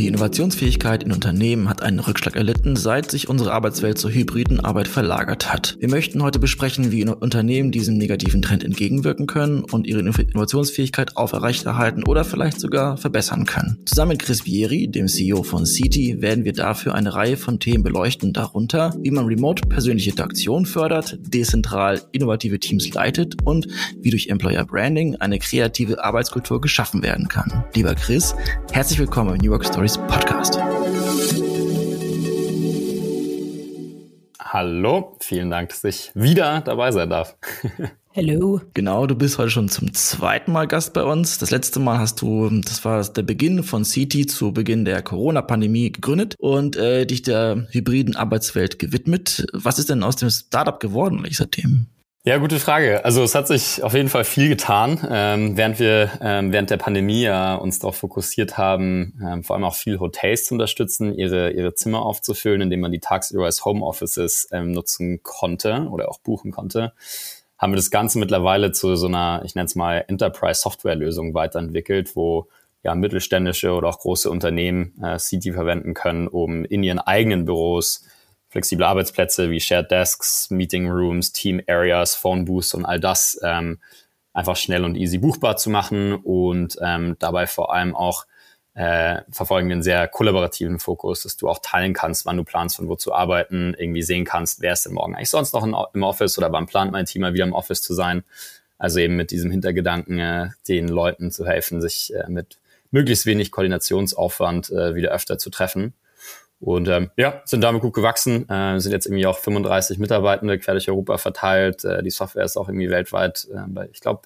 Die Innovationsfähigkeit in Unternehmen hat einen Rückschlag erlitten, seit sich unsere Arbeitswelt zur hybriden Arbeit verlagert hat. Wir möchten heute besprechen, wie Unternehmen diesem negativen Trend entgegenwirken können und ihre Innovationsfähigkeit aufrechterhalten oder vielleicht sogar verbessern können. Zusammen mit Chris Vieri, dem CEO von CT, werden wir dafür eine Reihe von Themen beleuchten, darunter, wie man remote persönliche Interaktion fördert, dezentral innovative Teams leitet und wie durch Employer Branding eine kreative Arbeitskultur geschaffen werden kann. Lieber Chris, herzlich willkommen im New York Story Stories Podcast. Hallo, vielen Dank, dass ich wieder dabei sein darf. Hallo. Genau, du bist heute schon zum zweiten Mal Gast bei uns. Das letzte Mal hast du, das war der Beginn von CT zu Beginn der Corona-Pandemie gegründet und äh, dich der hybriden Arbeitswelt gewidmet. Was ist denn aus dem Startup geworden seitdem? Ja, gute Frage. Also es hat sich auf jeden Fall viel getan, ähm, während wir ähm, während der Pandemie ja uns darauf fokussiert haben, ähm, vor allem auch viel Hotels zu unterstützen, ihre ihre Zimmer aufzufüllen, indem man die tagsüber als Homeoffices ähm, nutzen konnte oder auch buchen konnte, haben wir das Ganze mittlerweile zu so einer, ich nenne es mal Enterprise Software Lösung weiterentwickelt, wo ja mittelständische oder auch große Unternehmen äh, CT verwenden können, um in ihren eigenen Büros flexible Arbeitsplätze wie Shared Desks, Meeting Rooms, Team Areas, Phone Booths und all das ähm, einfach schnell und easy buchbar zu machen und ähm, dabei vor allem auch äh, verfolgen einen sehr kollaborativen Fokus, dass du auch teilen kannst, wann du planst, von wo zu arbeiten, irgendwie sehen kannst, wer ist denn morgen eigentlich sonst noch im Office oder wann plant mein Team mal wieder im Office zu sein. Also eben mit diesem Hintergedanken, äh, den Leuten zu helfen, sich äh, mit möglichst wenig Koordinationsaufwand äh, wieder öfter zu treffen. Und ähm, ja, sind damit gut gewachsen, äh, sind jetzt irgendwie auch 35 Mitarbeitende quer durch Europa verteilt. Äh, die Software ist auch irgendwie weltweit, äh, bei, ich glaube,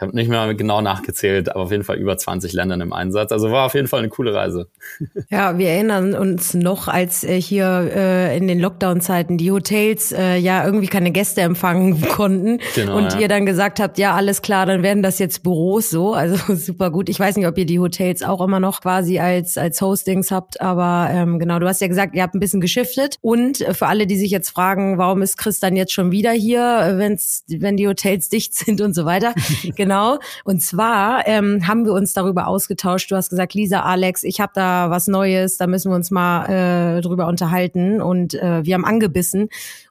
ich habe nicht mehr genau nachgezählt, aber auf jeden Fall über 20 Ländern im Einsatz. Also war auf jeden Fall eine coole Reise. Ja, wir erinnern uns noch, als äh, hier äh, in den Lockdown-Zeiten die Hotels äh, ja irgendwie keine Gäste empfangen konnten genau, und ja. ihr dann gesagt habt, ja, alles klar, dann werden das jetzt Büros so. Also super gut. Ich weiß nicht, ob ihr die Hotels auch immer noch quasi als, als Hostings habt, aber ähm, genau, du hast ja gesagt, ihr habt ein bisschen geschiftet. Und äh, für alle, die sich jetzt fragen, warum ist Chris dann jetzt schon wieder hier, wenn's, wenn die Hotels dicht sind und so weiter. genau genau. Und zwar ähm, haben wir uns darüber ausgetauscht. Du hast gesagt, Lisa, Alex, ich habe da was Neues, da müssen wir uns mal äh, drüber unterhalten. Und äh, wir haben angebissen.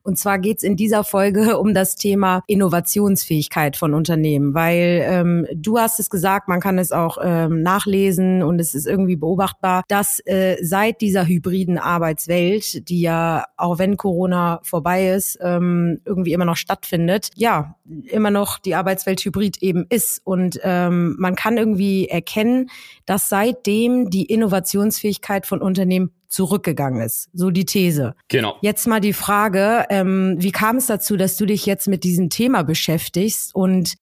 Und zwar geht's in dieser Folge um das Thema Innovationsfähigkeit von Unternehmen, weil ähm, du hast es gesagt, man kann es auch ähm, nachlesen und es ist irgendwie beobachtbar, dass äh, seit dieser hybriden Arbeitswelt, die ja auch wenn Corona vorbei ist, ähm, irgendwie immer noch stattfindet, ja, immer noch die Arbeitswelt hybrid eben ist. Und ähm, man kann irgendwie erkennen, dass seitdem die Innovationsfähigkeit von Unternehmen zurückgegangen ist. So die These. Genau. Jetzt mal die Frage, ähm, wie kam es dazu, dass du dich jetzt mit diesem Thema beschäftigst und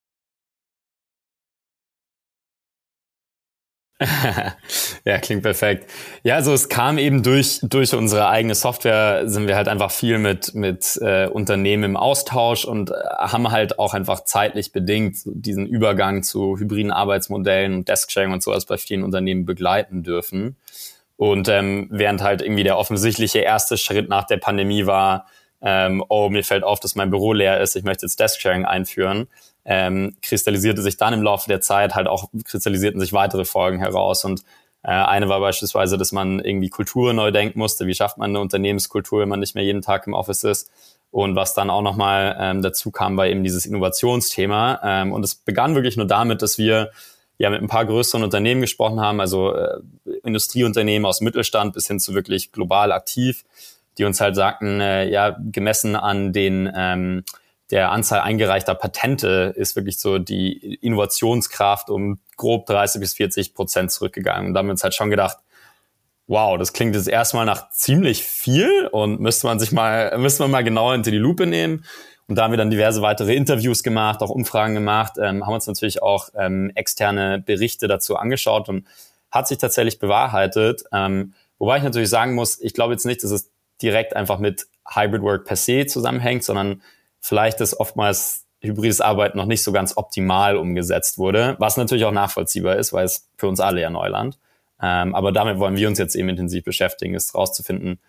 ja, klingt perfekt. Ja, also es kam eben durch durch unsere eigene Software sind wir halt einfach viel mit mit äh, Unternehmen im Austausch und äh, haben halt auch einfach zeitlich bedingt diesen Übergang zu hybriden Arbeitsmodellen und Desk-Sharing und sowas bei vielen Unternehmen begleiten dürfen. Und ähm, während halt irgendwie der offensichtliche erste Schritt nach der Pandemie war, ähm, oh, mir fällt auf, dass mein Büro leer ist, ich möchte jetzt Desk-Sharing einführen, ähm, kristallisierte sich dann im Laufe der Zeit halt auch, kristallisierten sich weitere Folgen heraus. Und äh, eine war beispielsweise, dass man irgendwie Kultur neu denken musste. Wie schafft man eine Unternehmenskultur, wenn man nicht mehr jeden Tag im Office ist? Und was dann auch nochmal ähm, dazu kam, war eben dieses Innovationsthema. Ähm, und es begann wirklich nur damit, dass wir ja mit ein paar größeren Unternehmen gesprochen haben, also äh, Industrieunternehmen aus Mittelstand bis hin zu wirklich global aktiv, die uns halt sagten, äh, ja, gemessen an den ähm, der Anzahl eingereichter Patente ist wirklich so die Innovationskraft um grob 30 bis 40 Prozent zurückgegangen. Und da haben wir uns halt schon gedacht, wow, das klingt jetzt erstmal nach ziemlich viel und müsste man sich mal, müsste man mal genauer hinter die Lupe nehmen. Und da haben wir dann diverse weitere Interviews gemacht, auch Umfragen gemacht, ähm, haben uns natürlich auch ähm, externe Berichte dazu angeschaut und hat sich tatsächlich bewahrheitet. Ähm, wobei ich natürlich sagen muss, ich glaube jetzt nicht, dass es direkt einfach mit Hybrid Work per se zusammenhängt, sondern vielleicht ist oftmals hybrides Arbeiten noch nicht so ganz optimal umgesetzt wurde, was natürlich auch nachvollziehbar ist, weil es für uns alle ja Neuland. Ähm, aber damit wollen wir uns jetzt eben intensiv beschäftigen, ist rauszufinden,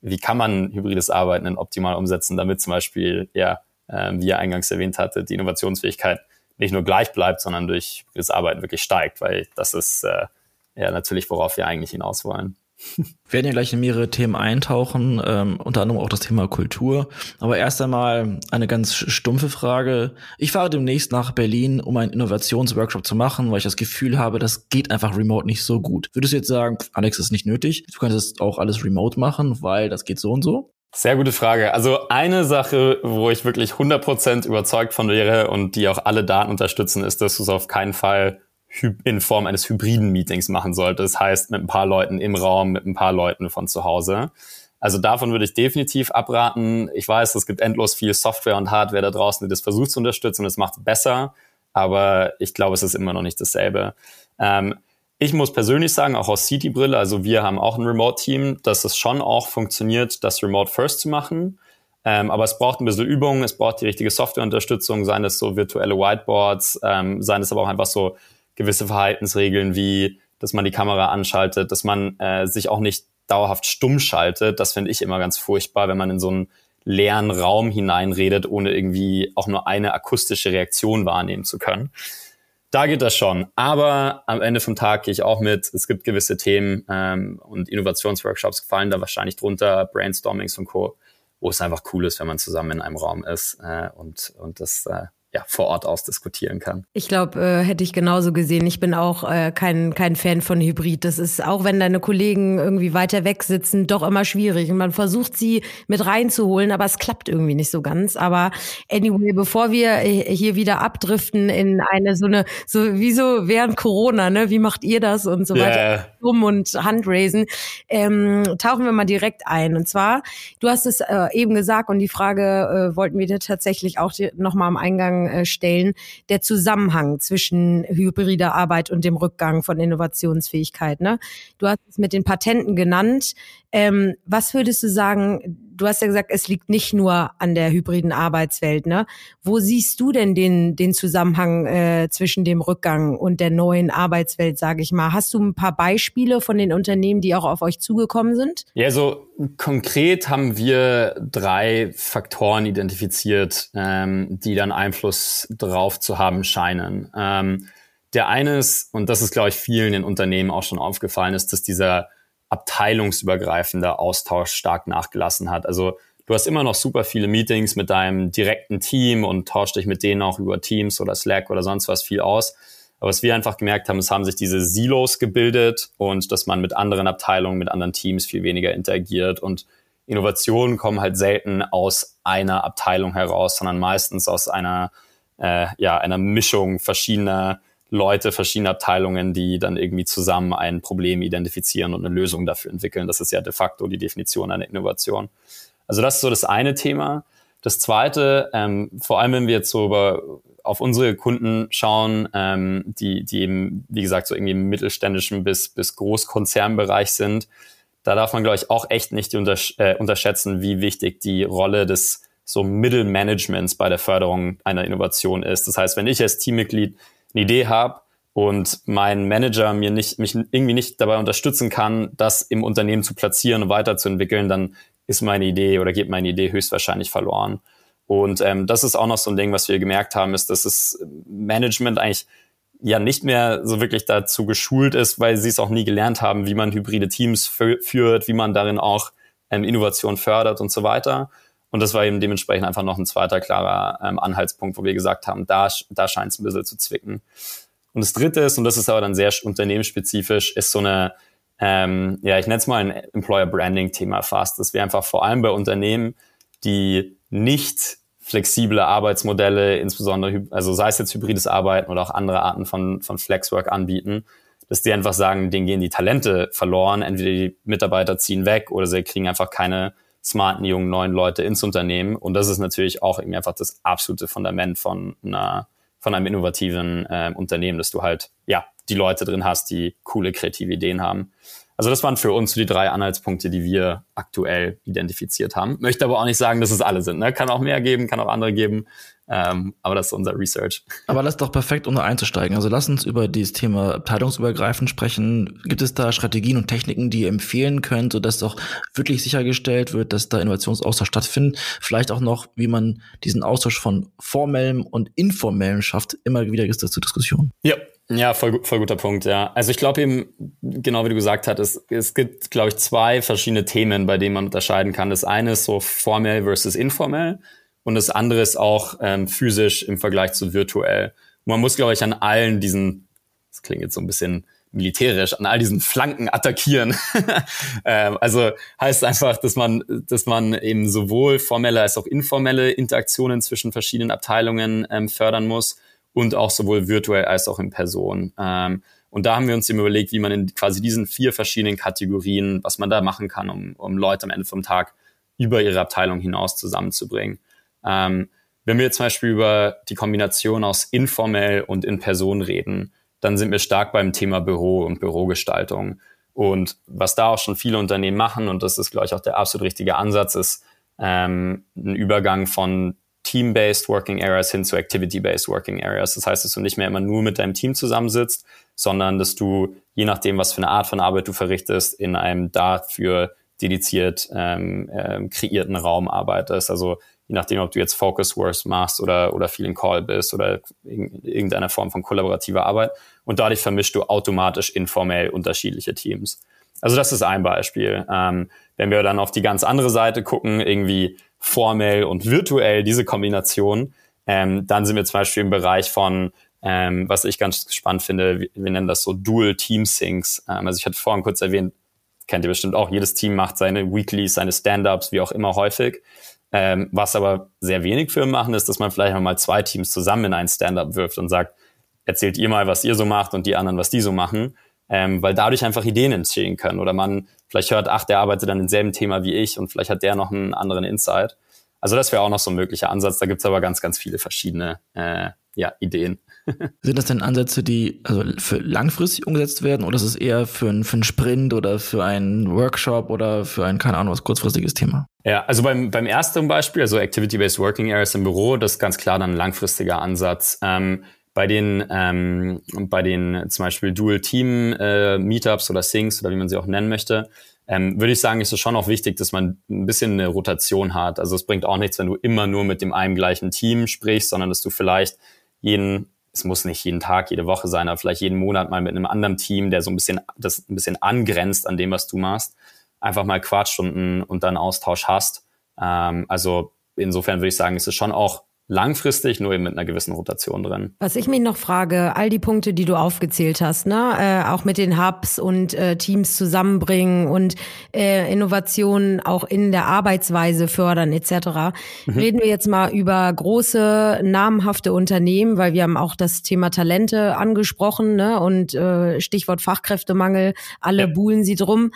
wie kann man hybrides Arbeiten denn optimal umsetzen, damit zum Beispiel ja ähm, wie ihr eingangs erwähnt hatte, die Innovationsfähigkeit nicht nur gleich bleibt, sondern durch das Arbeiten wirklich steigt, weil das ist äh, ja natürlich, worauf wir eigentlich hinaus wollen. Wir werden ja gleich in mehrere Themen eintauchen, ähm, unter anderem auch das Thema Kultur. Aber erst einmal eine ganz stumpfe Frage. Ich fahre demnächst nach Berlin, um einen Innovationsworkshop zu machen, weil ich das Gefühl habe, das geht einfach remote nicht so gut. Würdest du jetzt sagen, Alex, das ist nicht nötig? Du könntest auch alles remote machen, weil das geht so und so? Sehr gute Frage. Also eine Sache, wo ich wirklich 100% überzeugt von wäre und die auch alle Daten unterstützen, ist, dass du es auf keinen Fall in Form eines hybriden Meetings machen sollte. Das heißt, mit ein paar Leuten im Raum, mit ein paar Leuten von zu Hause. Also davon würde ich definitiv abraten. Ich weiß, es gibt endlos viel Software und Hardware da draußen, die das versucht zu unterstützen und es macht besser. Aber ich glaube, es ist immer noch nicht dasselbe. Ähm, ich muss persönlich sagen, auch aus City-Brille, also wir haben auch ein Remote-Team, dass es schon auch funktioniert, das Remote First zu machen. Ähm, aber es braucht ein bisschen Übung, es braucht die richtige Softwareunterstützung, seien es so virtuelle Whiteboards, ähm, seien es aber auch einfach so gewisse Verhaltensregeln wie, dass man die Kamera anschaltet, dass man äh, sich auch nicht dauerhaft stumm schaltet. Das finde ich immer ganz furchtbar, wenn man in so einen leeren Raum hineinredet, ohne irgendwie auch nur eine akustische Reaktion wahrnehmen zu können. Da geht das schon. Aber am Ende vom Tag gehe ich auch mit. Es gibt gewisse Themen ähm, und Innovationsworkshops fallen da wahrscheinlich drunter, Brainstormings und Co., wo es einfach cool ist, wenn man zusammen in einem Raum ist äh, und, und das äh, ja, vor Ort aus diskutieren kann. Ich glaube, äh, hätte ich genauso gesehen. Ich bin auch äh, kein, kein Fan von Hybrid. Das ist, auch wenn deine Kollegen irgendwie weiter weg sitzen, doch immer schwierig. Und man versucht sie mit reinzuholen, aber es klappt irgendwie nicht so ganz. Aber anyway, bevor wir hier wieder abdriften in eine so eine, so wie so während Corona, ne? Wie macht ihr das und so yeah. Um und Handraisen, ähm, tauchen wir mal direkt ein. Und zwar, du hast es äh, eben gesagt und die Frage äh, wollten wir dir tatsächlich auch nochmal am Eingang äh, stellen, der Zusammenhang zwischen hybrider Arbeit und dem Rückgang von Innovationsfähigkeit. Ne? Du hast es mit den Patenten genannt. Ähm, was würdest du sagen, du hast ja gesagt, es liegt nicht nur an der hybriden Arbeitswelt. Ne? Wo siehst du denn den, den Zusammenhang äh, zwischen dem Rückgang und der neuen Arbeitswelt, sage ich mal? Hast du ein paar Beispiele von den Unternehmen, die auch auf euch zugekommen sind? Ja, so konkret haben wir drei Faktoren identifiziert, ähm, die dann Einfluss drauf zu haben scheinen. Ähm, der eine ist, und das ist, glaube ich, vielen in Unternehmen auch schon aufgefallen, ist, dass dieser abteilungsübergreifender Austausch stark nachgelassen hat. Also du hast immer noch super viele Meetings mit deinem direkten Team und tauscht dich mit denen auch über Teams oder Slack oder sonst was viel aus. Aber was wir einfach gemerkt haben, es haben sich diese Silos gebildet und dass man mit anderen Abteilungen, mit anderen Teams viel weniger interagiert und Innovationen kommen halt selten aus einer Abteilung heraus, sondern meistens aus einer, äh, ja, einer Mischung verschiedener Leute, verschiedene Abteilungen, die dann irgendwie zusammen ein Problem identifizieren und eine Lösung dafür entwickeln. Das ist ja de facto die Definition einer Innovation. Also das ist so das eine Thema. Das zweite, ähm, vor allem wenn wir jetzt so über, auf unsere Kunden schauen, ähm, die, die eben, wie gesagt, so irgendwie im mittelständischen bis, bis Großkonzernbereich sind, da darf man, glaube ich, auch echt nicht untersch äh, unterschätzen, wie wichtig die Rolle des so Mittelmanagements bei der Förderung einer Innovation ist. Das heißt, wenn ich als Teammitglied eine Idee habe und mein Manager mir nicht, mich irgendwie nicht dabei unterstützen kann, das im Unternehmen zu platzieren und weiterzuentwickeln, dann ist meine Idee oder geht meine Idee höchstwahrscheinlich verloren. Und ähm, das ist auch noch so ein Ding, was wir gemerkt haben, ist, dass das Management eigentlich ja nicht mehr so wirklich dazu geschult ist, weil sie es auch nie gelernt haben, wie man hybride Teams führt, wie man darin auch ähm, Innovation fördert und so weiter. Und das war eben dementsprechend einfach noch ein zweiter klarer ähm, Anhaltspunkt, wo wir gesagt haben, da, da scheint es ein bisschen zu zwicken. Und das dritte ist, und das ist aber dann sehr unternehmensspezifisch, ist so eine, ähm, ja, ich nenne es mal ein Employer Branding Thema fast, dass wir einfach vor allem bei Unternehmen, die nicht flexible Arbeitsmodelle, insbesondere, also sei es jetzt hybrides Arbeiten oder auch andere Arten von, von Flexwork anbieten, dass die einfach sagen, denen gehen die Talente verloren, entweder die Mitarbeiter ziehen weg oder sie kriegen einfach keine smarten, jungen, neuen Leute ins Unternehmen. Und das ist natürlich auch irgendwie einfach das absolute Fundament von einer, von einem innovativen äh, Unternehmen, dass du halt, ja, die Leute drin hast, die coole, kreative Ideen haben. Also das waren für uns die drei Anhaltspunkte, die wir aktuell identifiziert haben. Möchte aber auch nicht sagen, dass es alle sind. Ne? Kann auch mehr geben, kann auch andere geben. Ähm, aber das ist unser Research. Aber das ist doch perfekt, um da einzusteigen. Also lass uns über dieses Thema abteilungsübergreifend sprechen. Gibt es da Strategien und Techniken, die ihr empfehlen könnt, sodass doch wirklich sichergestellt wird, dass da Innovationsaustausch stattfindet? Vielleicht auch noch, wie man diesen Austausch von formellem und informellem schafft. Immer wieder ist das zur Diskussion. Ja, ja, voll, voll guter Punkt, ja. Also ich glaube eben, genau wie du gesagt hattest, es, es gibt, glaube ich, zwei verschiedene Themen, bei denen man unterscheiden kann. Das eine ist so formell versus informell und das andere ist auch ähm, physisch im Vergleich zu virtuell. Und man muss, glaube ich, an allen diesen, das klingt jetzt so ein bisschen militärisch, an all diesen Flanken attackieren. ähm, also heißt einfach, dass man, dass man eben sowohl formelle als auch informelle Interaktionen zwischen verschiedenen Abteilungen ähm, fördern muss und auch sowohl virtuell als auch in Person. Ähm, und da haben wir uns eben überlegt, wie man in quasi diesen vier verschiedenen Kategorien, was man da machen kann, um, um Leute am Ende vom Tag über ihre Abteilung hinaus zusammenzubringen. Ähm, wenn wir jetzt zum Beispiel über die Kombination aus informell und in Person reden, dann sind wir stark beim Thema Büro und Bürogestaltung. Und was da auch schon viele Unternehmen machen, und das ist, glaube ich, auch der absolut richtige Ansatz, ist ähm, ein Übergang von Team-based Working Areas hin zu Activity-based Working Areas. Das heißt, dass du nicht mehr immer nur mit deinem Team zusammensitzt, sondern dass du, je nachdem, was für eine Art von Arbeit du verrichtest, in einem dafür dediziert ähm, äh, kreierten Raum arbeitest. Also je nachdem, ob du jetzt Focus Works machst oder, oder viel in Call bist oder in irgendeiner Form von kollaborativer Arbeit. Und dadurch vermischst du automatisch informell unterschiedliche Teams. Also das ist ein Beispiel. Ähm, wenn wir dann auf die ganz andere Seite gucken, irgendwie formell und virtuell, diese Kombination, ähm, dann sind wir zum Beispiel im Bereich von, ähm, was ich ganz spannend finde, wir, wir nennen das so Dual Team Syncs. Ähm, also ich hatte vorhin kurz erwähnt, kennt ihr bestimmt auch, jedes Team macht seine Weeklies, seine Stand-ups, wie auch immer häufig. Ähm, was aber sehr wenig Firmen machen, ist, dass man vielleicht mal zwei Teams zusammen in einen Stand-up wirft und sagt, erzählt ihr mal, was ihr so macht und die anderen, was die so machen. Ähm, weil dadurch einfach Ideen entstehen können. Oder man vielleicht hört, ach, der arbeitet an demselben Thema wie ich und vielleicht hat der noch einen anderen Insight. Also das wäre auch noch so ein möglicher Ansatz. Da gibt's aber ganz, ganz viele verschiedene äh, ja, Ideen. Sind das denn Ansätze, die also für langfristig umgesetzt werden oder ist es eher für, ein, für einen Sprint oder für einen Workshop oder für ein, keine Ahnung, was kurzfristiges Thema? Ja, also beim, beim ersten Beispiel, also Activity-Based Working Areas im Büro, das ist ganz klar dann ein langfristiger Ansatz. Ähm, bei den, ähm, bei den zum Beispiel Dual-Team-Meetups äh, oder Syncs oder wie man sie auch nennen möchte, ähm, würde ich sagen, ist es schon auch wichtig, dass man ein bisschen eine Rotation hat. Also es bringt auch nichts, wenn du immer nur mit dem einen gleichen Team sprichst, sondern dass du vielleicht jeden es muss nicht jeden Tag, jede Woche sein, aber vielleicht jeden Monat mal mit einem anderen Team, der so ein bisschen, das ein bisschen angrenzt an dem, was du machst, einfach mal quatscht und, und dann Austausch hast. Ähm, also insofern würde ich sagen, ist es schon auch langfristig, nur eben mit einer gewissen Rotation drin. Was ich mich noch frage, all die Punkte, die du aufgezählt hast, ne, äh, auch mit den Hubs und äh, Teams zusammenbringen und äh, Innovationen auch in der Arbeitsweise fördern etc. Mhm. Reden wir jetzt mal über große namhafte Unternehmen, weil wir haben auch das Thema Talente angesprochen, ne, und äh, Stichwort Fachkräftemangel, alle ja. buhlen sie drum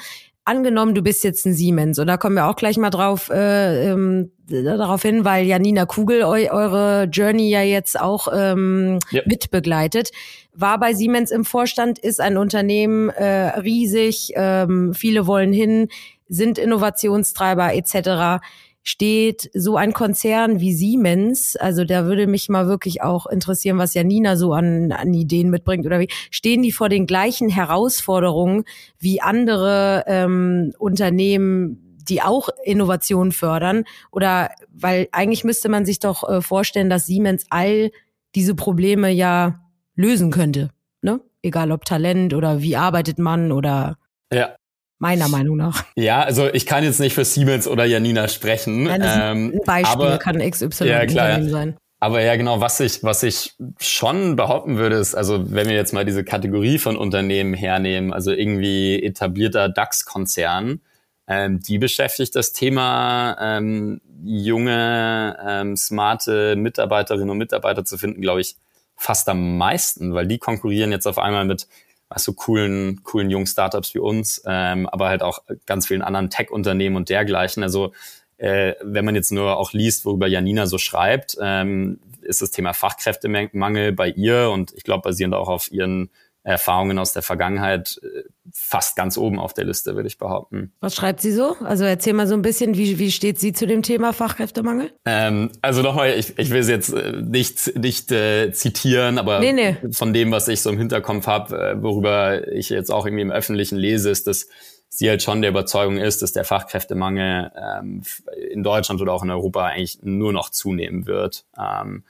angenommen, du bist jetzt ein Siemens, und da kommen wir auch gleich mal drauf, äh, ähm, darauf hin, weil Janina Kugel eu eure Journey ja jetzt auch ähm, ja. mitbegleitet. War bei Siemens im Vorstand, ist ein Unternehmen äh, riesig, ähm, viele wollen hin, sind Innovationstreiber etc steht so ein Konzern wie Siemens, also da würde mich mal wirklich auch interessieren, was Janina so an, an Ideen mitbringt oder wie, stehen die vor den gleichen Herausforderungen wie andere ähm, Unternehmen, die auch Innovation fördern? Oder weil eigentlich müsste man sich doch äh, vorstellen, dass Siemens all diese Probleme ja lösen könnte. Ne? Egal ob Talent oder wie arbeitet man oder ja, meiner Meinung nach. Ja, also ich kann jetzt nicht für Siemens oder Janina sprechen. Ja, ähm, ein Beispiel aber, kann XY ja, klar, sein. Aber ja, genau, was ich, was ich schon behaupten würde, ist, also wenn wir jetzt mal diese Kategorie von Unternehmen hernehmen, also irgendwie etablierter DAX-Konzern, ähm, die beschäftigt das Thema, ähm, junge, ähm, smarte Mitarbeiterinnen und Mitarbeiter zu finden, glaube ich, fast am meisten, weil die konkurrieren jetzt auf einmal mit weißt coolen, coolen jungen Startups wie uns, ähm, aber halt auch ganz vielen anderen Tech-Unternehmen und dergleichen. Also äh, wenn man jetzt nur auch liest, worüber Janina so schreibt, ähm, ist das Thema Fachkräftemangel bei ihr und ich glaube basierend auch auf ihren Erfahrungen aus der Vergangenheit äh, fast ganz oben auf der Liste, würde ich behaupten. Was schreibt sie so? Also erzähl mal so ein bisschen, wie, wie steht sie zu dem Thema Fachkräftemangel? Ähm, also nochmal, ich, ich will sie jetzt äh, nicht, nicht äh, zitieren, aber nee, nee. von dem, was ich so im Hinterkopf habe, äh, worüber ich jetzt auch irgendwie im Öffentlichen lese, ist, dass sie halt schon der Überzeugung ist, dass der Fachkräftemangel ähm, in Deutschland oder auch in Europa eigentlich nur noch zunehmen wird. Ähm,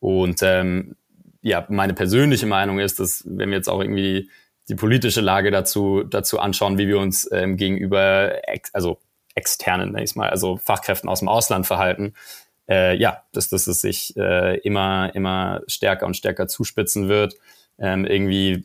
und ähm, ja, meine persönliche Meinung ist, dass wenn wir jetzt auch irgendwie die politische Lage dazu, dazu anschauen, wie wir uns ähm, gegenüber, ex, also externen, nenne ich mal, also Fachkräften aus dem Ausland verhalten, äh, ja, dass, dass es sich äh, immer, immer stärker und stärker zuspitzen wird ähm, irgendwie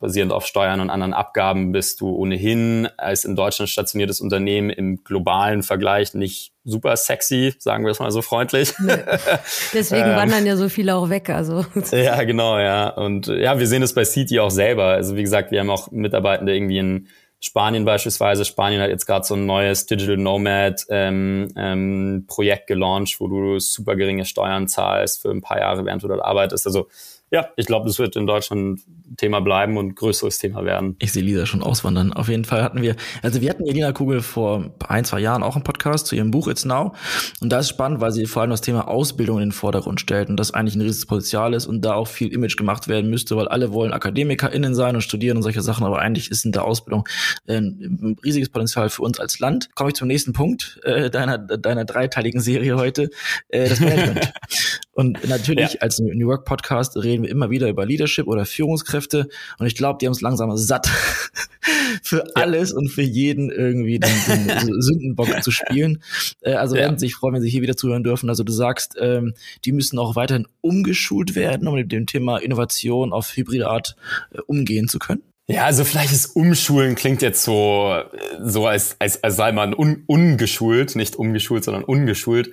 basierend auf Steuern und anderen Abgaben bist du ohnehin als in Deutschland stationiertes Unternehmen im globalen Vergleich nicht super sexy, sagen wir es mal so freundlich. Nee. Deswegen ähm, wandern ja so viele auch weg. Also. Ja, genau, ja. Und ja, wir sehen es bei City auch selber. Also wie gesagt, wir haben auch Mitarbeitende irgendwie in Spanien beispielsweise. Spanien hat jetzt gerade so ein neues Digital Nomad ähm, ähm, Projekt gelauncht, wo du super geringe Steuern zahlst für ein paar Jahre, während du dort arbeitest. Also ja, ich glaube, das wird in Deutschland Thema bleiben und größeres Thema werden. Ich sehe Lisa schon auswandern. Auf jeden Fall hatten wir, also wir hatten Elina Kugel vor ein, zwei Jahren auch einen Podcast zu ihrem Buch It's Now. Und da ist spannend, weil sie vor allem das Thema Ausbildung in den Vordergrund stellt und das eigentlich ein riesiges Potenzial ist und da auch viel Image gemacht werden müsste, weil alle wollen AkademikerInnen sein und studieren und solche Sachen, aber eigentlich ist in der Ausbildung äh, ein riesiges Potenzial für uns als Land. Komme ich zum nächsten Punkt äh, deiner, deiner dreiteiligen Serie heute, äh, das Management. und natürlich ja. als New Work Podcast reden wir immer wieder über Leadership oder Führungskräfte. Und ich glaube, die haben es langsam satt, für alles und für jeden irgendwie den, den Sündenbock zu spielen. Äh, also ja. werden sich freuen, wenn sie hier wieder zuhören dürfen. Also du sagst, ähm, die müssen auch weiterhin umgeschult werden, um mit dem Thema Innovation auf hybride Art äh, umgehen zu können. Ja, also vielleicht ist Umschulen klingt jetzt so, so als, als, als sei man un, ungeschult, nicht umgeschult, sondern ungeschult.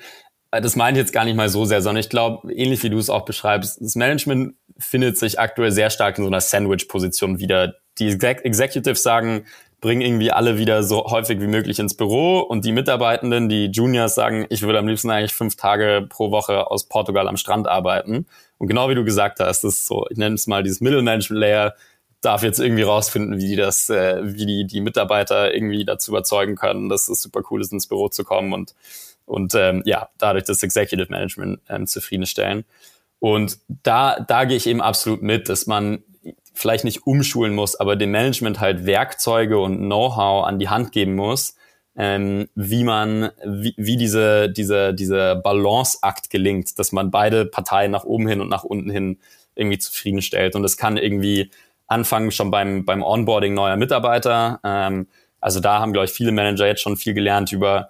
Äh, das meine ich jetzt gar nicht mal so sehr, sondern ich glaube, ähnlich wie du es auch beschreibst, das Management findet sich aktuell sehr stark in so einer Sandwich-Position wieder. Die Executives sagen, bring irgendwie alle wieder so häufig wie möglich ins Büro und die Mitarbeitenden, die Juniors sagen, ich würde am liebsten eigentlich fünf Tage pro Woche aus Portugal am Strand arbeiten. Und genau wie du gesagt hast, das ist so, ich nenne es mal dieses Middle Management Layer, darf jetzt irgendwie rausfinden, wie die das, äh, wie die, die Mitarbeiter irgendwie dazu überzeugen können, dass es super cool ist, ins Büro zu kommen und und ähm, ja, dadurch das Executive Management ähm, zufriedenstellen. Und da, da gehe ich eben absolut mit, dass man vielleicht nicht umschulen muss, aber dem Management halt Werkzeuge und Know-how an die Hand geben muss, ähm, wie man, wie, wie diese, diese, diese Balanceakt gelingt, dass man beide Parteien nach oben hin und nach unten hin irgendwie zufriedenstellt. Und das kann irgendwie anfangen schon beim, beim Onboarding neuer Mitarbeiter. Ähm, also da haben, glaube ich, viele Manager jetzt schon viel gelernt über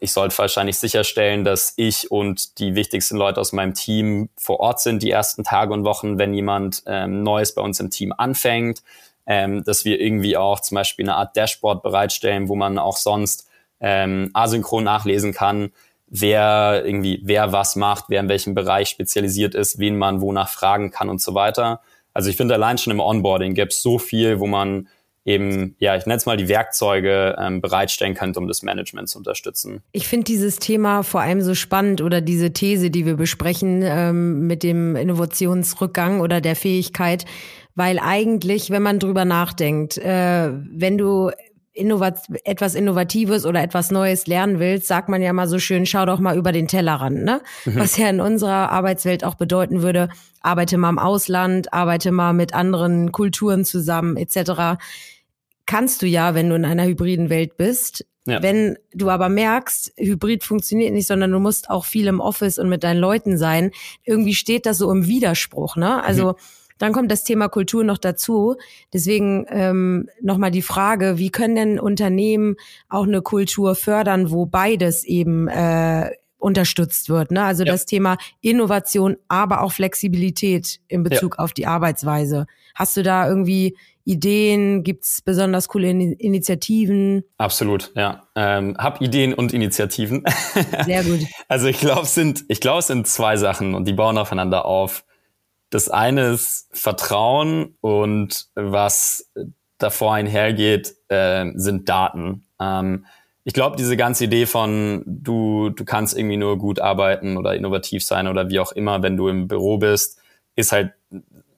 ich sollte wahrscheinlich sicherstellen, dass ich und die wichtigsten Leute aus meinem Team vor Ort sind die ersten Tage und Wochen, wenn jemand ähm, Neues bei uns im Team anfängt. Ähm, dass wir irgendwie auch zum Beispiel eine Art Dashboard bereitstellen, wo man auch sonst ähm, asynchron nachlesen kann, wer irgendwie, wer was macht, wer in welchem Bereich spezialisiert ist, wen man wonach fragen kann und so weiter. Also ich finde allein schon im Onboarding gäbe es so viel, wo man eben, ja, ich nenne es mal die Werkzeuge ähm, bereitstellen könnte, um das Management zu unterstützen. Ich finde dieses Thema vor allem so spannend oder diese These, die wir besprechen ähm, mit dem Innovationsrückgang oder der Fähigkeit, weil eigentlich, wenn man drüber nachdenkt, äh, wenn du innovat etwas Innovatives oder etwas Neues lernen willst, sagt man ja mal so schön, schau doch mal über den Tellerrand, ne? Mhm. Was ja in unserer Arbeitswelt auch bedeuten würde, arbeite mal im Ausland, arbeite mal mit anderen Kulturen zusammen, etc kannst du ja, wenn du in einer hybriden Welt bist. Ja. Wenn du aber merkst, Hybrid funktioniert nicht, sondern du musst auch viel im Office und mit deinen Leuten sein, irgendwie steht das so im Widerspruch, ne? Also mhm. dann kommt das Thema Kultur noch dazu. Deswegen ähm, nochmal die Frage, wie können denn Unternehmen auch eine Kultur fördern, wo beides eben äh, unterstützt wird. Ne? Also ja. das Thema Innovation, aber auch Flexibilität in Bezug ja. auf die Arbeitsweise. Hast du da irgendwie Ideen? Gibt's besonders coole In Initiativen? Absolut, ja. Ähm, hab Ideen und Initiativen. Sehr gut. also ich glaube, sind, ich glaube, es sind zwei Sachen und die bauen aufeinander auf. Das eine ist Vertrauen und was davor einhergeht, äh, sind Daten. Ähm, ich glaube, diese ganze Idee von du, du kannst irgendwie nur gut arbeiten oder innovativ sein oder wie auch immer, wenn du im Büro bist, ist halt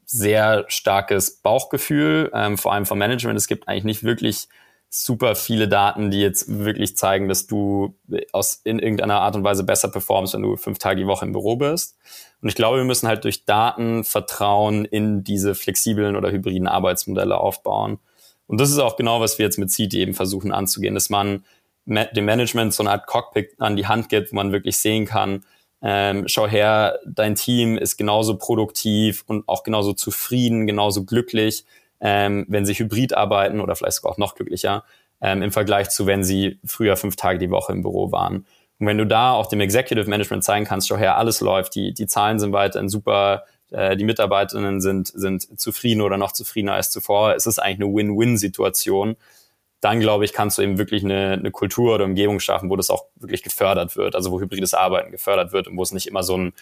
sehr starkes Bauchgefühl, ähm, vor allem vom Management. Es gibt eigentlich nicht wirklich super viele Daten, die jetzt wirklich zeigen, dass du aus, in irgendeiner Art und Weise besser performst, wenn du fünf Tage die Woche im Büro bist. Und ich glaube, wir müssen halt durch Daten Vertrauen in diese flexiblen oder hybriden Arbeitsmodelle aufbauen. Und das ist auch genau, was wir jetzt mit Seed eben versuchen anzugehen, dass man dem Management so eine Art Cockpit an die Hand gibt, wo man wirklich sehen kann, ähm, schau her, dein Team ist genauso produktiv und auch genauso zufrieden, genauso glücklich, ähm, wenn sie hybrid arbeiten oder vielleicht sogar auch noch glücklicher ähm, im Vergleich zu, wenn sie früher fünf Tage die Woche im Büro waren. Und wenn du da auch dem Executive Management zeigen kannst, schau her, alles läuft, die, die Zahlen sind weiterhin super, äh, die Mitarbeiterinnen sind, sind zufrieden oder noch zufriedener als zuvor, es ist eigentlich eine Win-Win-Situation, dann glaube ich, kannst du eben wirklich eine, eine Kultur oder Umgebung schaffen, wo das auch wirklich gefördert wird, also wo hybrides Arbeiten gefördert wird und wo es nicht immer so ein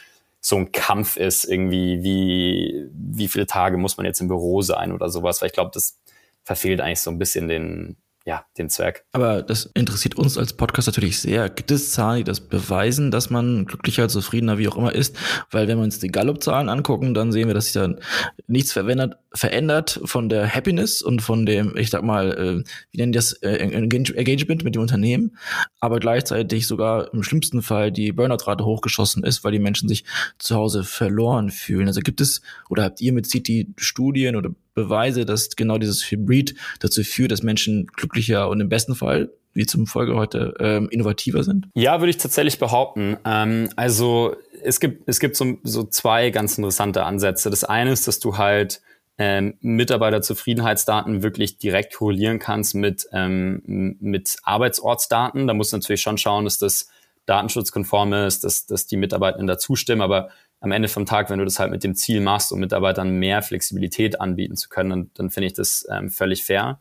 so ein Kampf ist, irgendwie, wie, wie viele Tage muss man jetzt im Büro sein oder sowas, weil ich glaube, das verfehlt eigentlich so ein bisschen den, ja, den Zweck. Aber das interessiert uns als Podcast natürlich sehr. Gibt es Zahlen, die das beweisen, dass man glücklicher, zufriedener, wie auch immer ist? Weil wenn wir uns die Gallup-Zahlen angucken, dann sehen wir, dass sich dann nichts verändert, verändert von der Happiness und von dem, ich sag mal, äh, wie nennen die das, äh, Engagement mit dem Unternehmen, aber gleichzeitig sogar im schlimmsten Fall die Burnout-Rate hochgeschossen ist, weil die Menschen sich zu Hause verloren fühlen. Also gibt es, oder habt ihr mit City Studien oder Beweise, dass genau dieses Hybrid dazu führt, dass Menschen glücklicher und im besten Fall wie zum Folge heute ähm, innovativer sind? Ja, würde ich tatsächlich behaupten. Ähm, also es gibt es gibt so, so zwei ganz interessante Ansätze. Das eine ist, dass du halt ähm, Mitarbeiterzufriedenheitsdaten wirklich direkt korrelieren kannst mit ähm, mit Arbeitsortsdaten. Da musst du natürlich schon schauen, dass das datenschutzkonform ist, dass, dass die Mitarbeitenden da zustimmen. Aber am Ende vom Tag, wenn du das halt mit dem Ziel machst, um Mitarbeitern mehr Flexibilität anbieten zu können, dann, dann finde ich das ähm, völlig fair.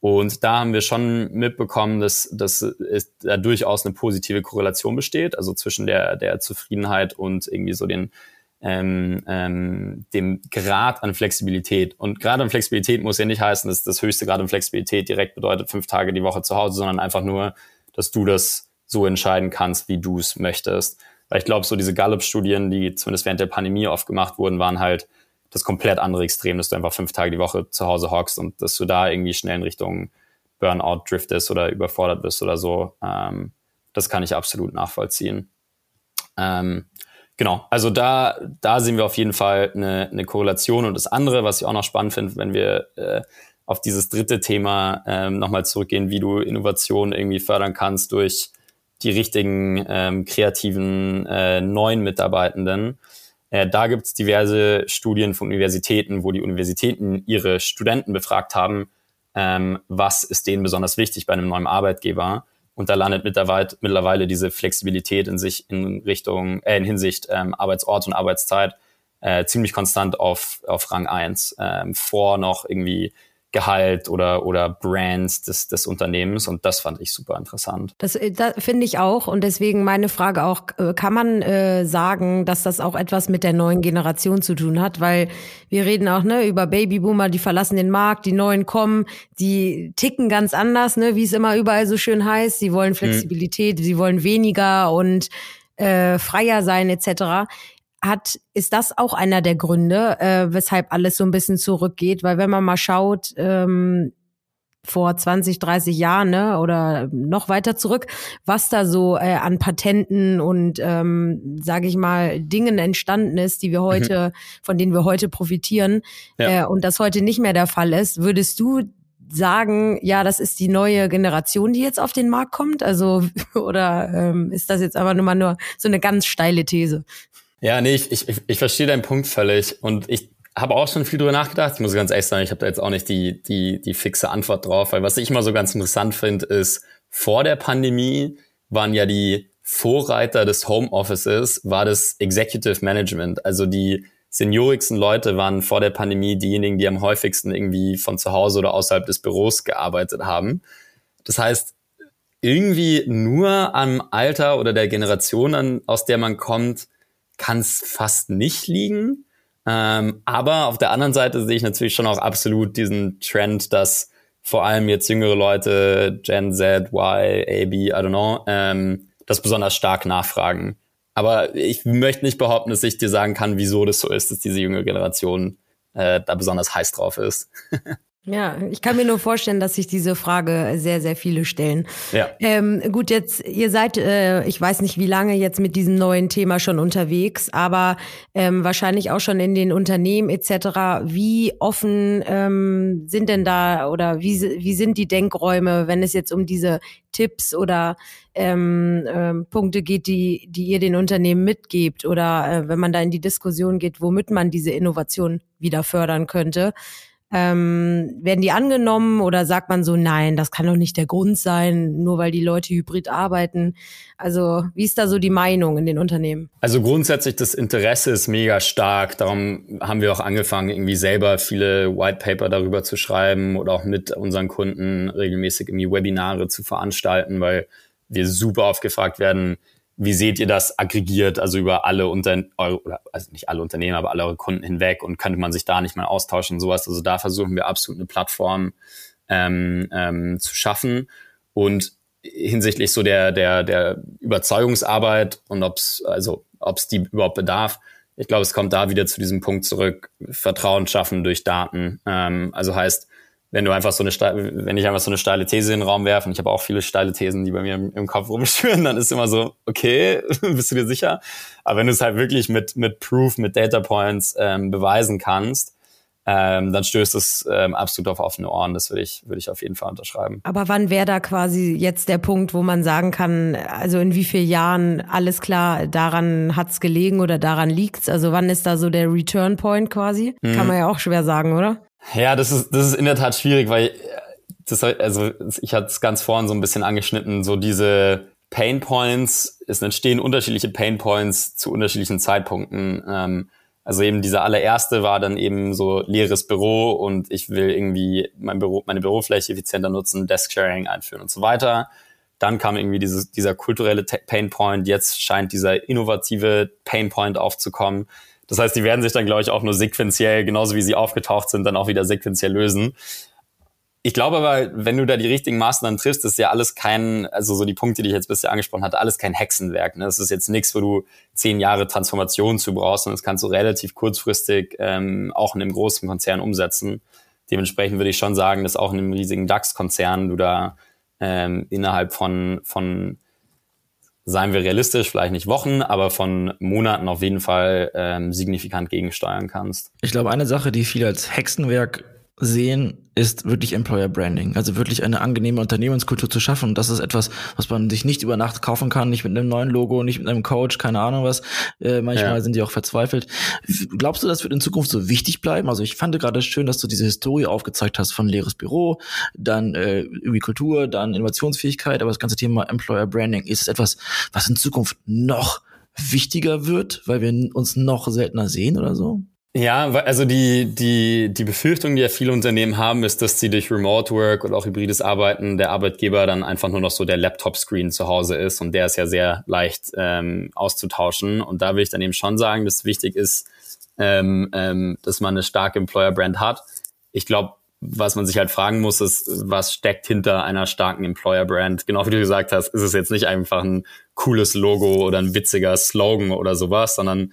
Und da haben wir schon mitbekommen, dass, dass es da durchaus eine positive Korrelation besteht, also zwischen der, der Zufriedenheit und irgendwie so den, ähm, ähm, dem Grad an Flexibilität. Und Grad an Flexibilität muss ja nicht heißen, dass das höchste Grad an Flexibilität direkt bedeutet fünf Tage die Woche zu Hause, sondern einfach nur, dass du das so entscheiden kannst, wie du es möchtest. Weil ich glaube, so diese Gallup-Studien, die zumindest während der Pandemie oft gemacht wurden, waren halt das komplett andere Extrem, dass du einfach fünf Tage die Woche zu Hause hockst und dass du da irgendwie schnell in Richtung Burnout driftest oder überfordert bist oder so. Ähm, das kann ich absolut nachvollziehen. Ähm, genau, also da, da sehen wir auf jeden Fall eine, eine Korrelation. Und das andere, was ich auch noch spannend finde, wenn wir äh, auf dieses dritte Thema ähm, nochmal zurückgehen, wie du Innovation irgendwie fördern kannst durch die richtigen ähm, kreativen äh, neuen Mitarbeitenden. Äh, da gibt es diverse Studien von Universitäten, wo die Universitäten ihre Studenten befragt haben, ähm, was ist denen besonders wichtig bei einem neuen Arbeitgeber. Und da landet mittlerweile, mittlerweile diese Flexibilität in sich in Richtung, äh, in Hinsicht ähm, Arbeitsort und Arbeitszeit äh, ziemlich konstant auf, auf Rang eins ähm, vor noch irgendwie Gehalt oder, oder Brands des, des Unternehmens. Und das fand ich super interessant. Das, äh, das finde ich auch. Und deswegen meine Frage auch, äh, kann man äh, sagen, dass das auch etwas mit der neuen Generation zu tun hat? Weil wir reden auch ne, über Babyboomer, die verlassen den Markt, die neuen kommen, die ticken ganz anders, ne, wie es immer überall so schön heißt. Sie wollen mhm. Flexibilität, mhm. sie wollen weniger und äh, freier sein etc hat, ist das auch einer der Gründe, äh, weshalb alles so ein bisschen zurückgeht. Weil wenn man mal schaut, ähm, vor 20, 30 Jahren ne, oder noch weiter zurück, was da so äh, an Patenten und ähm, sage ich mal Dingen entstanden ist, die wir mhm. heute, mhm. von denen wir heute profitieren ja. äh, und das heute nicht mehr der Fall ist, würdest du sagen, ja, das ist die neue Generation, die jetzt auf den Markt kommt? Also oder ähm, ist das jetzt einfach nur mal nur so eine ganz steile These? Ja, nee, ich, ich, ich verstehe deinen Punkt völlig und ich habe auch schon viel drüber nachgedacht. Ich muss ganz ehrlich sagen, ich habe da jetzt auch nicht die, die, die fixe Antwort drauf, weil was ich immer so ganz interessant finde, ist, vor der Pandemie waren ja die Vorreiter des Homeoffices, war das Executive Management. Also die seniorigsten Leute waren vor der Pandemie diejenigen, die am häufigsten irgendwie von zu Hause oder außerhalb des Büros gearbeitet haben. Das heißt, irgendwie nur am Alter oder der Generation, an, aus der man kommt, kann es fast nicht liegen. Ähm, aber auf der anderen Seite sehe ich natürlich schon auch absolut diesen Trend, dass vor allem jetzt jüngere Leute, Gen Z, Y, AB, I don't know, ähm, das besonders stark nachfragen. Aber ich möchte nicht behaupten, dass ich dir sagen kann, wieso das so ist, dass diese junge Generation äh, da besonders heiß drauf ist. Ja, ich kann mir nur vorstellen, dass sich diese Frage sehr, sehr viele stellen. Ja. Ähm, gut, jetzt, ihr seid, äh, ich weiß nicht, wie lange jetzt mit diesem neuen Thema schon unterwegs, aber ähm, wahrscheinlich auch schon in den Unternehmen etc. Wie offen ähm, sind denn da oder wie, wie sind die Denkräume, wenn es jetzt um diese Tipps oder ähm, ähm, Punkte geht, die, die ihr den Unternehmen mitgebt oder äh, wenn man da in die Diskussion geht, womit man diese Innovation wieder fördern könnte? Ähm, werden die angenommen oder sagt man so, nein, das kann doch nicht der Grund sein, nur weil die Leute hybrid arbeiten? Also wie ist da so die Meinung in den Unternehmen? Also grundsätzlich das Interesse ist mega stark. Darum haben wir auch angefangen, irgendwie selber viele White Paper darüber zu schreiben oder auch mit unseren Kunden regelmäßig irgendwie Webinare zu veranstalten, weil wir super oft gefragt werden, wie seht ihr das aggregiert, also über alle Unter oder also nicht alle Unternehmen, aber alle eure Kunden hinweg und könnte man sich da nicht mal austauschen und sowas. Also da versuchen wir absolut eine Plattform ähm, ähm, zu schaffen und hinsichtlich so der der der Überzeugungsarbeit und ob's also ob's die überhaupt bedarf. Ich glaube, es kommt da wieder zu diesem Punkt zurück: Vertrauen schaffen durch Daten. Ähm, also heißt wenn du einfach so eine, wenn ich einfach so eine steile These in den Raum werfe, und ich habe auch viele steile Thesen, die bei mir im, im Kopf rumschwirren, dann ist immer so, okay, bist du dir sicher? Aber wenn du es halt wirklich mit, mit Proof, mit Data Points ähm, beweisen kannst, ähm, dann stößt es ähm, absolut auf offene Ohren. Das würde ich, würde ich auf jeden Fall unterschreiben. Aber wann wäre da quasi jetzt der Punkt, wo man sagen kann, also in wie vielen Jahren alles klar, daran hat's gelegen oder daran liegt's? Also wann ist da so der Return Point quasi? Hm. Kann man ja auch schwer sagen, oder? Ja, das ist, das ist in der Tat schwierig, weil das, also ich hatte es ganz vorhin so ein bisschen angeschnitten, so diese Pain Points, es entstehen unterschiedliche Pain Points zu unterschiedlichen Zeitpunkten. Ähm, also eben dieser allererste war dann eben so leeres Büro und ich will irgendwie mein Büro, meine Bürofläche effizienter nutzen, Desk-Sharing einführen und so weiter. Dann kam irgendwie dieses, dieser kulturelle Pain Point. Jetzt scheint dieser innovative Pain Point aufzukommen. Das heißt, die werden sich dann, glaube ich, auch nur sequenziell, genauso wie sie aufgetaucht sind, dann auch wieder sequenziell lösen. Ich glaube aber, wenn du da die richtigen Maßnahmen triffst, ist ja alles kein, also so die Punkte, die ich jetzt bisher angesprochen hatte, alles kein Hexenwerk. Ne? Das ist jetzt nichts, wo du zehn Jahre Transformation zu brauchst, sondern das kannst du relativ kurzfristig ähm, auch in einem großen Konzern umsetzen. Dementsprechend würde ich schon sagen, dass auch in einem riesigen DAX-Konzern du da ähm, innerhalb von, von seien wir realistisch, vielleicht nicht Wochen, aber von Monaten auf jeden Fall ähm, signifikant gegensteuern kannst. Ich glaube, eine Sache, die viele als Hexenwerk sehen, ist wirklich Employer Branding. Also wirklich eine angenehme Unternehmenskultur zu schaffen. Und das ist etwas, was man sich nicht über Nacht kaufen kann, nicht mit einem neuen Logo, nicht mit einem Coach, keine Ahnung was. Äh, manchmal ja. sind die auch verzweifelt. Glaubst du, das wird in Zukunft so wichtig bleiben? Also ich fand gerade schön, dass du diese Historie aufgezeigt hast von leeres Büro, dann äh, irgendwie Kultur, dann Innovationsfähigkeit, aber das ganze Thema Employer Branding ist etwas, was in Zukunft noch wichtiger wird, weil wir uns noch seltener sehen oder so? Ja, also die, die, die Befürchtung, die ja viele Unternehmen haben, ist, dass sie durch Remote Work oder auch hybrides Arbeiten der Arbeitgeber dann einfach nur noch so der Laptop-Screen zu Hause ist und der ist ja sehr leicht ähm, auszutauschen. Und da will ich dann eben schon sagen, dass wichtig ist, ähm, ähm, dass man eine starke Employer-Brand hat. Ich glaube, was man sich halt fragen muss, ist, was steckt hinter einer starken Employer-Brand? Genau wie du gesagt hast, ist es jetzt nicht einfach ein cooles Logo oder ein witziger Slogan oder sowas, sondern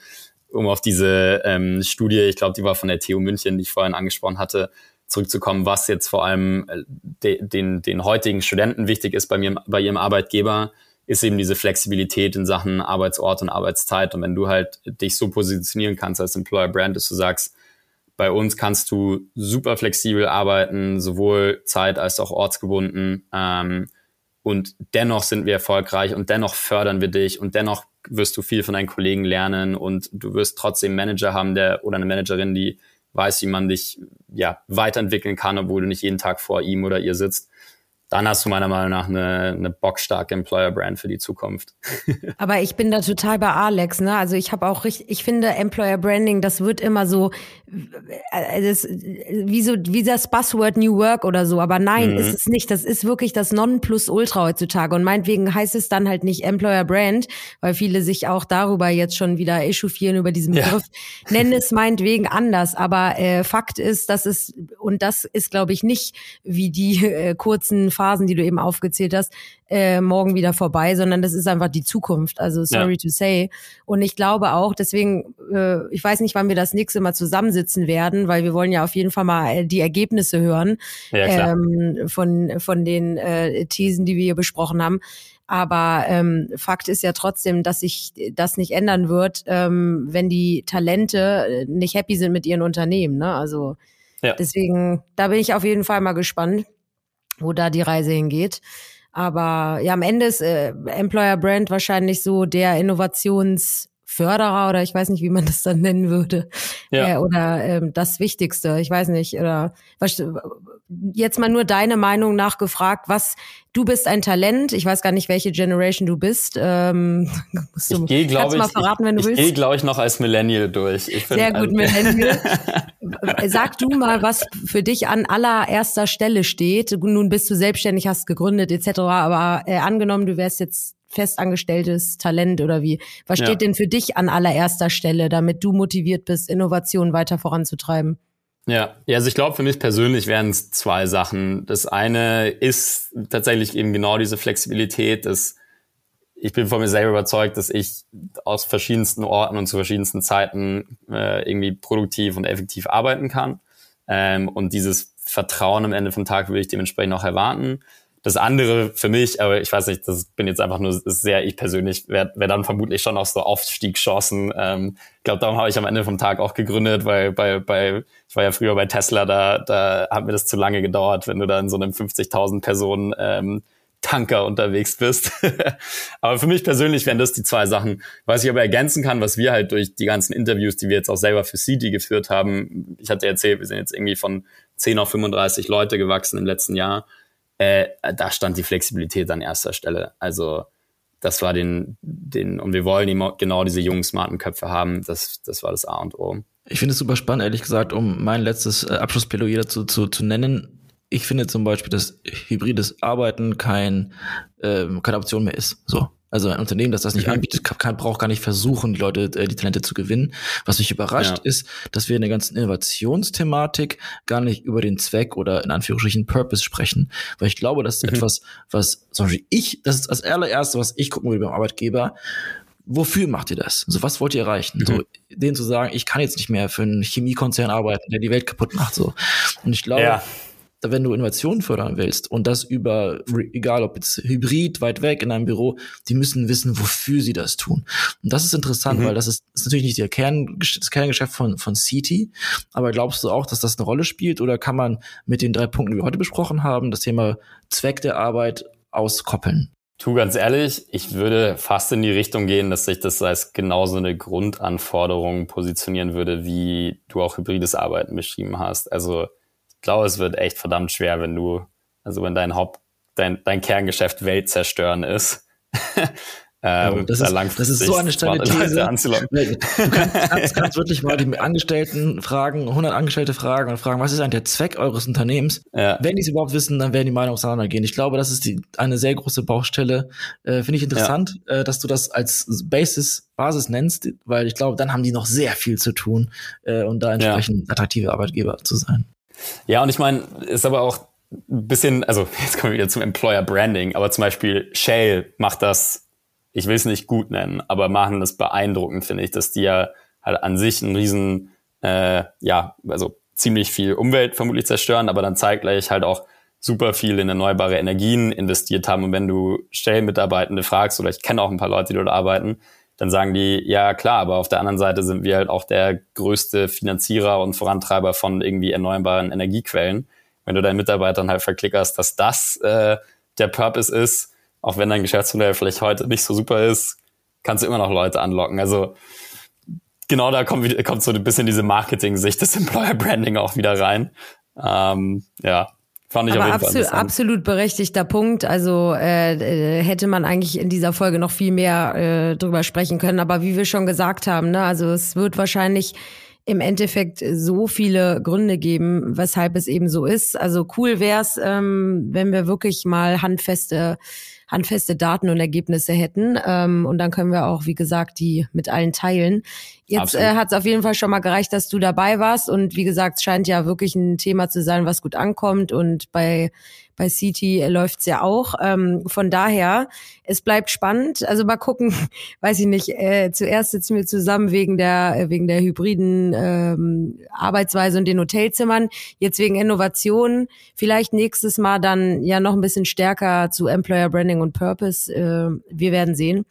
um auf diese ähm, Studie, ich glaube, die war von der TU München, die ich vorhin angesprochen hatte, zurückzukommen, was jetzt vor allem äh, de, den, den heutigen Studenten wichtig ist bei, mir, bei ihrem Arbeitgeber, ist eben diese Flexibilität in Sachen Arbeitsort und Arbeitszeit. Und wenn du halt dich so positionieren kannst als Employer Brand, dass du sagst, bei uns kannst du super flexibel arbeiten, sowohl zeit- als auch ortsgebunden. Ähm, und dennoch sind wir erfolgreich und dennoch fördern wir dich und dennoch wirst du viel von deinen Kollegen lernen und du wirst trotzdem Manager haben, der oder eine Managerin, die weiß, wie man dich ja weiterentwickeln kann, obwohl du nicht jeden Tag vor ihm oder ihr sitzt dann hast du meiner Meinung nach eine, eine bockstarke Employer-Brand für die Zukunft. Aber ich bin da total bei Alex, ne? Also ich habe auch richtig, ich finde Employer Branding, das wird immer so, äh, das, wie so, wie das Buzzword New Work oder so. Aber nein, mhm. ist es nicht. Das ist wirklich das Nonplusultra heutzutage. Und meinetwegen heißt es dann halt nicht Employer Brand, weil viele sich auch darüber jetzt schon wieder echauffieren über diesen Begriff. Ja. Nennen es meinetwegen anders. Aber äh, Fakt ist, dass es, und das ist, glaube ich, nicht wie die äh, kurzen Phasen, die du eben aufgezählt hast, äh, morgen wieder vorbei, sondern das ist einfach die Zukunft. Also sorry ja. to say. Und ich glaube auch, deswegen, äh, ich weiß nicht, wann wir das nächste Mal zusammensitzen werden, weil wir wollen ja auf jeden Fall mal äh, die Ergebnisse hören ja, ähm, von, von den äh, Thesen, die wir hier besprochen haben. Aber ähm, Fakt ist ja trotzdem, dass sich das nicht ändern wird, ähm, wenn die Talente äh, nicht happy sind mit ihren Unternehmen. Ne? Also ja. deswegen, da bin ich auf jeden Fall mal gespannt, wo da die Reise hingeht. Aber ja, am Ende ist äh, Employer Brand wahrscheinlich so der Innovations Förderer oder ich weiß nicht, wie man das dann nennen würde. Ja. Äh, oder ähm, das Wichtigste, ich weiß nicht. Oder was, jetzt mal nur deine Meinung nachgefragt, was du bist ein Talent. Ich weiß gar nicht, welche Generation du bist. Ähm, musst du, ich gehe, glaube ich, mal verraten, wenn du ich, willst. Ich gehe, glaube ich, noch als Millennial durch. Ich Sehr gut, Millennial. Sag du mal, was für dich an allererster Stelle steht. Nun bist du selbstständig, hast gegründet etc. Aber äh, angenommen, du wärst jetzt festangestelltes Talent oder wie? Was steht ja. denn für dich an allererster Stelle, damit du motiviert bist, Innovation weiter voranzutreiben? Ja, ja also ich glaube, für mich persönlich wären es zwei Sachen. Das eine ist tatsächlich eben genau diese Flexibilität, dass ich bin von mir selber überzeugt, dass ich aus verschiedensten Orten und zu verschiedensten Zeiten äh, irgendwie produktiv und effektiv arbeiten kann. Ähm, und dieses Vertrauen am Ende vom Tag würde ich dementsprechend auch erwarten. Das andere für mich, aber ich weiß nicht, das bin jetzt einfach nur sehr ich persönlich, wäre wär dann vermutlich schon auch so Aufstiegschancen. Ähm, ich glaube, darum habe ich am Ende vom Tag auch gegründet, weil bei, bei ich war ja früher bei Tesla, da, da hat mir das zu lange gedauert, wenn du da in so einem 50.000 Personen ähm, Tanker unterwegs bist. aber für mich persönlich wären das die zwei Sachen. Was ich aber ergänzen kann, was wir halt durch die ganzen Interviews, die wir jetzt auch selber für CD geführt haben, ich hatte erzählt, wir sind jetzt irgendwie von 10 auf 35 Leute gewachsen im letzten Jahr äh, da stand die Flexibilität an erster Stelle. Also das war den, den, und wir wollen immer genau diese jungen, smarten Köpfe haben. Das, das war das A und O. Ich finde es super spannend, ehrlich gesagt, um mein letztes äh, Abschlussplädoyer dazu zu, zu nennen. Ich finde zum Beispiel, dass hybrides Arbeiten kein, äh, keine Option mehr ist. So. Also ein Unternehmen, das das nicht mhm. anbietet, kann, braucht gar nicht versuchen, die Leute, äh, die Talente zu gewinnen. Was mich überrascht ja. ist, dass wir in der ganzen Innovationsthematik gar nicht über den Zweck oder in Anführungsstrichen Purpose sprechen. Weil ich glaube, das ist mhm. etwas, was zum Beispiel ich, das ist das allererste, was ich gucken würde beim Arbeitgeber. Wofür macht ihr das? So, was wollt ihr erreichen? Mhm. So, denen zu sagen, ich kann jetzt nicht mehr für einen Chemiekonzern arbeiten, der die Welt kaputt macht, so. Und ich glaube, ja wenn du Innovationen fördern willst und das über, egal ob jetzt hybrid, weit weg in einem Büro, die müssen wissen, wofür sie das tun. Und das ist interessant, mhm. weil das ist, ist natürlich nicht der Kern, das Kerngeschäft von, von City. Aber glaubst du auch, dass das eine Rolle spielt oder kann man mit den drei Punkten, die wir heute besprochen haben, das Thema Zweck der Arbeit auskoppeln? Tu ganz ehrlich, ich würde fast in die Richtung gehen, dass sich das als genauso eine Grundanforderung positionieren würde, wie du auch hybrides Arbeiten beschrieben hast. Also ich glaube, es wird echt verdammt schwer, wenn du, also wenn dein Haupt, dein, dein Kerngeschäft Welt zerstören ist. ähm, das, ist, das ist so eine steile These. Du kannst, kannst, kannst, wirklich mal die Angestellten fragen, 100 Angestellte fragen und fragen, was ist eigentlich der Zweck eures Unternehmens? Ja. Wenn die es überhaupt wissen, dann werden die Meinungen auseinandergehen. Ich glaube, das ist die, eine sehr große Baustelle. Äh, Finde ich interessant, ja. äh, dass du das als Basis, Basis nennst, weil ich glaube, dann haben die noch sehr viel zu tun, äh, und da entsprechend ja. attraktive Arbeitgeber zu sein. Ja, und ich meine, ist aber auch ein bisschen, also jetzt kommen wir wieder zum Employer Branding, aber zum Beispiel Shell macht das, ich will es nicht gut nennen, aber machen das beeindruckend, finde ich, dass die ja halt an sich einen riesen, äh, ja, also ziemlich viel Umwelt vermutlich zerstören, aber dann zeitgleich halt auch super viel in erneuerbare Energien investiert haben. Und wenn du Shell-Mitarbeitende fragst, oder ich kenne auch ein paar Leute, die dort arbeiten, dann sagen die, ja klar, aber auf der anderen Seite sind wir halt auch der größte Finanzierer und Vorantreiber von irgendwie erneuerbaren Energiequellen. Wenn du deinen Mitarbeitern halt verklickerst, dass das äh, der Purpose ist, auch wenn dein Geschäftsmodell vielleicht heute nicht so super ist, kannst du immer noch Leute anlocken. Also genau da kommt, kommt so ein bisschen diese Marketing-Sicht des Employer Branding auch wieder rein. Ähm, ja, Fand ich Aber auf jeden Fall absolut berechtigter Punkt. Also äh, äh, hätte man eigentlich in dieser Folge noch viel mehr äh, drüber sprechen können. Aber wie wir schon gesagt haben, ne, also es wird wahrscheinlich im Endeffekt so viele Gründe geben, weshalb es eben so ist. Also cool wäre es, ähm, wenn wir wirklich mal handfeste handfeste Daten und Ergebnisse hätten. Ähm, und dann können wir auch, wie gesagt, die mit allen teilen. Jetzt äh, hat es auf jeden Fall schon mal gereicht, dass du dabei warst. Und wie gesagt, es scheint ja wirklich ein Thema zu sein, was gut ankommt. Und bei bei City läuft's ja auch. Ähm, von daher, es bleibt spannend. Also mal gucken, weiß ich nicht. Äh, zuerst sitzen wir zusammen wegen der äh, wegen der hybriden ähm, Arbeitsweise und den Hotelzimmern. Jetzt wegen Innovation. Vielleicht nächstes Mal dann ja noch ein bisschen stärker zu Employer Branding und Purpose. Äh, wir werden sehen.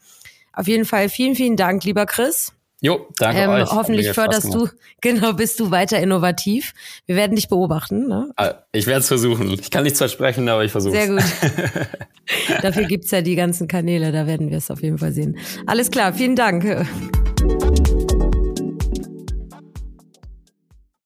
Auf jeden Fall vielen, vielen Dank, lieber Chris. Jo, danke ähm, euch. Hoffentlich förderst du, genau, bist du weiter innovativ. Wir werden dich beobachten. Ne? Ah, ich werde es versuchen. Ich kann nichts versprechen, aber ich versuche Sehr gut. Dafür gibt's ja die ganzen Kanäle, da werden wir es auf jeden Fall sehen. Alles klar, vielen Dank.